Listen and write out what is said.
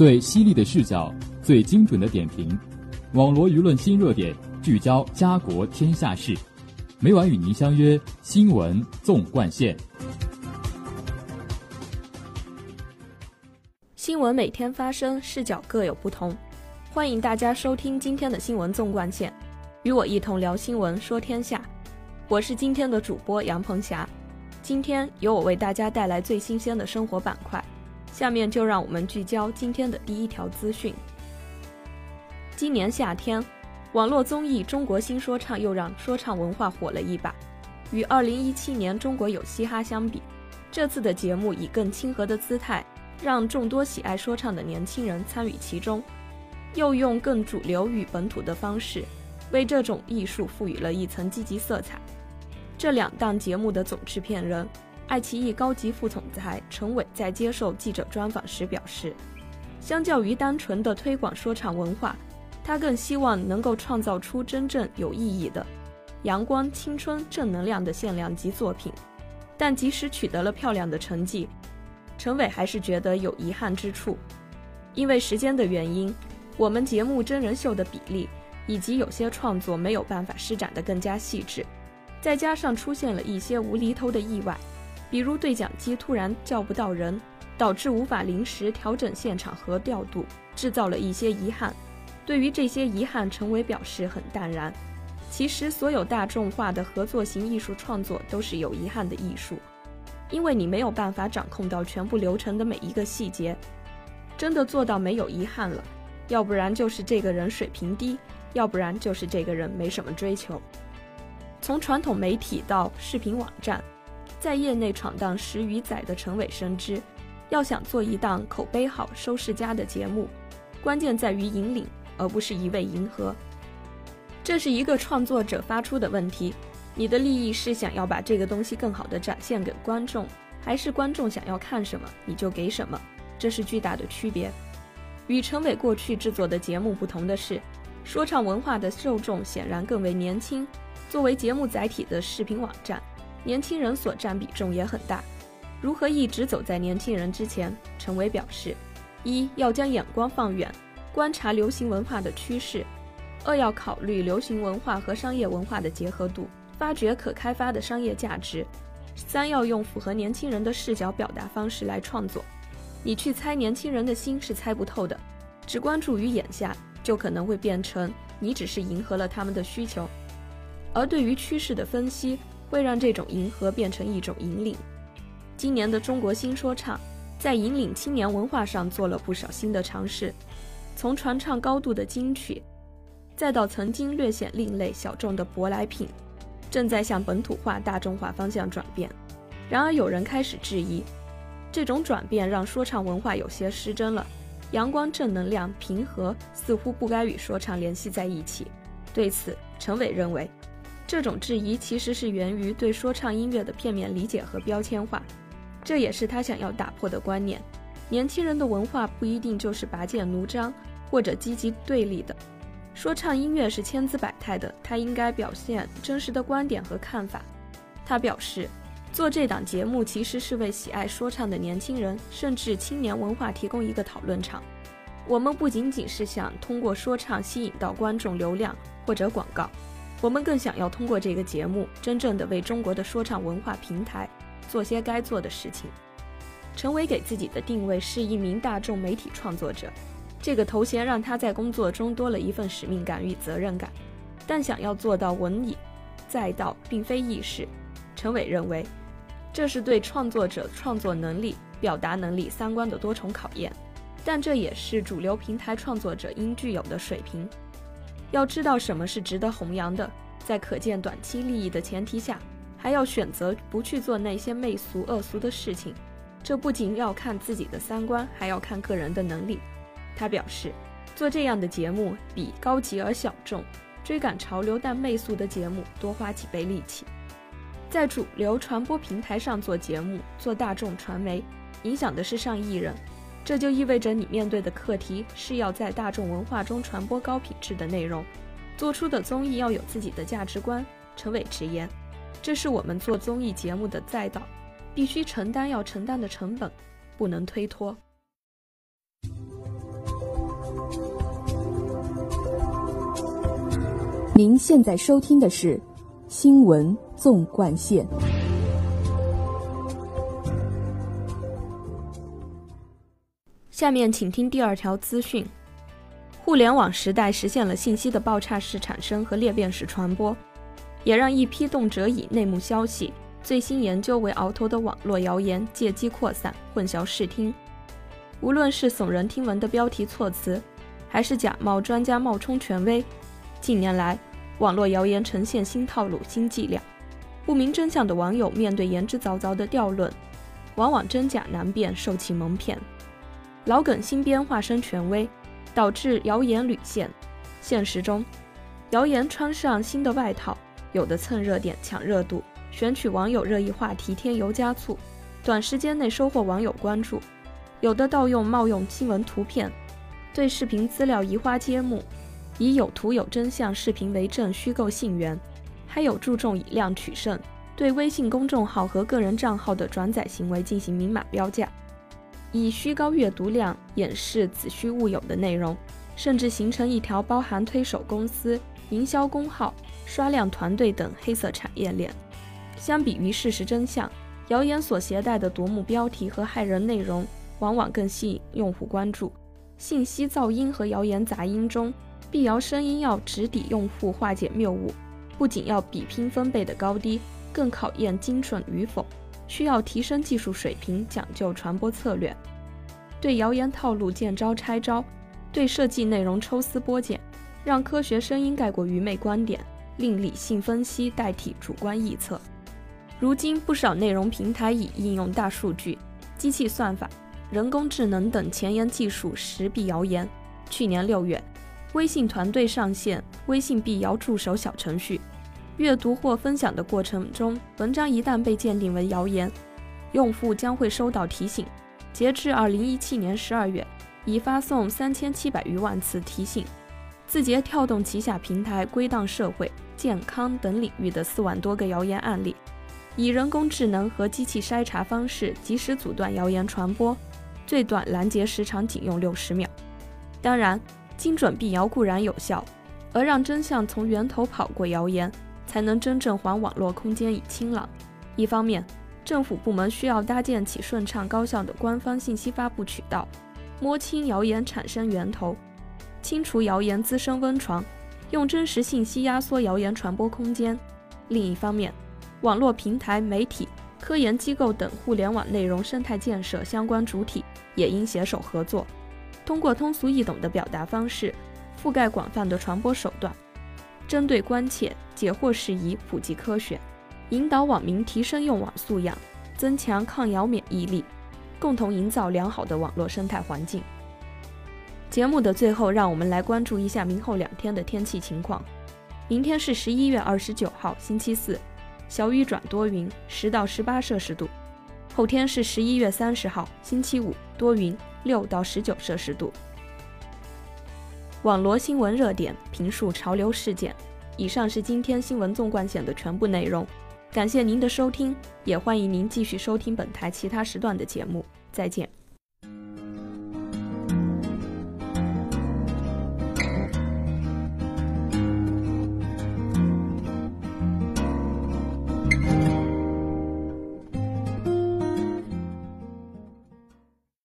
最犀利的视角，最精准的点评，网罗舆论新热点，聚焦家国天下事。每晚与您相约《新闻纵贯线》。新闻每天发生，视角各有不同。欢迎大家收听今天的《新闻纵贯线》，与我一同聊新闻，说天下。我是今天的主播杨鹏霞。今天由我为大家带来最新鲜的生活板块。下面就让我们聚焦今天的第一条资讯。今年夏天，网络综艺《中国新说唱》又让说唱文化火了一把。与2017年《中国有嘻哈》相比，这次的节目以更亲和的姿态，让众多喜爱说唱的年轻人参与其中，又用更主流与本土的方式，为这种艺术赋予了一层积极色彩。这两档节目的总制片人。爱奇艺高级副总裁陈伟在接受记者专访时表示，相较于单纯的推广说唱文化，他更希望能够创造出真正有意义的、阳光、青春、正能量的限量级作品。但即使取得了漂亮的成绩，陈伟还是觉得有遗憾之处，因为时间的原因，我们节目真人秀的比例以及有些创作没有办法施展得更加细致，再加上出现了一些无厘头的意外。比如对讲机突然叫不到人，导致无法临时调整现场和调度，制造了一些遗憾。对于这些遗憾，陈伟表示很淡然。其实，所有大众化的合作型艺术创作都是有遗憾的艺术，因为你没有办法掌控到全部流程的每一个细节。真的做到没有遗憾了，要不然就是这个人水平低，要不然就是这个人没什么追求。从传统媒体到视频网站。在业内闯荡十余载的陈伟深知，要想做一档口碑好、收视佳的节目，关键在于引领，而不是一味迎合。这是一个创作者发出的问题：你的利益是想要把这个东西更好的展现给观众，还是观众想要看什么你就给什么？这是巨大的区别。与陈伟过去制作的节目不同的是，说唱文化的受众显然更为年轻。作为节目载体的视频网站。年轻人所占比重也很大，如何一直走在年轻人之前？陈伟表示：一要将眼光放远，观察流行文化的趋势；二要考虑流行文化和商业文化的结合度，发掘可开发的商业价值；三要用符合年轻人的视角表达方式来创作。你去猜年轻人的心是猜不透的，只关注于眼下，就可能会变成你只是迎合了他们的需求。而对于趋势的分析。会让这种迎合变成一种引领。今年的中国新说唱在引领青年文化上做了不少新的尝试，从传唱高度的金曲，再到曾经略显另类小众的舶来品，正在向本土化、大众化方向转变。然而，有人开始质疑，这种转变让说唱文化有些失真了。阳光、正能量、平和，似乎不该与说唱联系在一起。对此，陈伟认为。这种质疑其实是源于对说唱音乐的片面理解和标签化，这也是他想要打破的观念。年轻人的文化不一定就是拔剑奴张或者积极对立的，说唱音乐是千姿百态的，它应该表现真实的观点和看法。他表示，做这档节目其实是为喜爱说唱的年轻人，甚至青年文化提供一个讨论场。我们不仅仅是想通过说唱吸引到观众流量或者广告。我们更想要通过这个节目，真正的为中国的说唱文化平台做些该做的事情。陈伟给自己的定位是一名大众媒体创作者，这个头衔让他在工作中多了一份使命感与责任感。但想要做到文以载道，并非易事。陈伟认为，这是对创作者创作能力、表达能力、三观的多重考验，但这也是主流平台创作者应具有的水平。要知道什么是值得弘扬的，在可见短期利益的前提下，还要选择不去做那些媚俗恶俗的事情。这不仅要看自己的三观，还要看个人的能力。他表示，做这样的节目比高级而小众、追赶潮流但媚俗的节目多花几倍力气。在主流传播平台上做节目，做大众传媒，影响的是上亿人。这就意味着你面对的课题是要在大众文化中传播高品质的内容。做出的综艺要有自己的价值观陈伟直言这是我们做综艺节目的赛道必须承担要承担的成本不能推脱。您现在收听的是新闻纵贯线。下面请听第二条资讯：互联网时代实现了信息的爆炸式产生和裂变式传播，也让一批动辄以内幕消息、最新研究为鳌头的网络谣言借机扩散、混淆视听。无论是耸人听闻的标题措辞，还是假冒专家冒充权威，近年来，网络谣言呈现新套路、新伎俩。不明真相的网友面对言之凿凿的调论，往往真假难辨，受其蒙骗。老梗新编化身权威，导致谣言屡现。现实中，谣言穿上新的外套，有的蹭热点、抢热度，选取网友热议话题添油加醋，短时间内收获网友关注。有的盗用冒用新闻图片，对视频资料移花接木，以有图有真相视频为证虚构信源；还有注重以量取胜，对微信公众号和个人账号的转载行为进行明码标价，以虚高阅读量掩饰子虚乌有的内容，甚至形成一条包含推手公司、营销公号、刷量团队等黑色产业链。相比于事实真相，谣言所携带的夺目标题和骇人内容。往往更吸引用户关注。信息噪音和谣言杂音中，辟谣声音要直抵用户，化解谬误，不仅要比拼分贝的高低，更考验精准与否，需要提升技术水平，讲究传播策略。对谣言套路见招拆招，对设计内容抽丝剥茧，让科学声音盖过愚昧观点，令理性分析代替主观臆测。如今，不少内容平台已应用大数据、机器算法。人工智能等前沿技术识避谣言。去年六月，微信团队上线微信辟谣助手小程序。阅读或分享的过程中，文章一旦被鉴定为谣言，用户将会收到提醒。截至二零一七年十二月，已发送三千七百余万次提醒。字节跳动旗下平台归档社会、健康等领域的四万多个谣言案例，以人工智能和机器筛查方式及时阻断谣言传播。最短拦截时长仅用六十秒。当然，精准辟谣固然有效，而让真相从源头跑过谣言，才能真正还网络空间以清朗。一方面，政府部门需要搭建起顺畅高效的官方信息发布渠道，摸清谣言产生源头，清除谣言滋生温床，用真实信息压缩谣言传播空间；另一方面，网络平台、媒体。科研机构等互联网内容生态建设相关主体也应携手合作，通过通俗易懂的表达方式，覆盖广泛的传播手段，针对关切解惑事宜普及科学，引导网民提升用网素养，增强抗谣免疫力，共同营造良好的网络生态环境。节目的最后，让我们来关注一下明后两天的天气情况。明天是十一月二十九号，星期四。小雨转多云，十到十八摄氏度。后天是十一月三十号，星期五，多云，六到十九摄氏度。网罗新闻热点，评述潮流事件。以上是今天新闻纵贯线的全部内容，感谢您的收听，也欢迎您继续收听本台其他时段的节目。再见。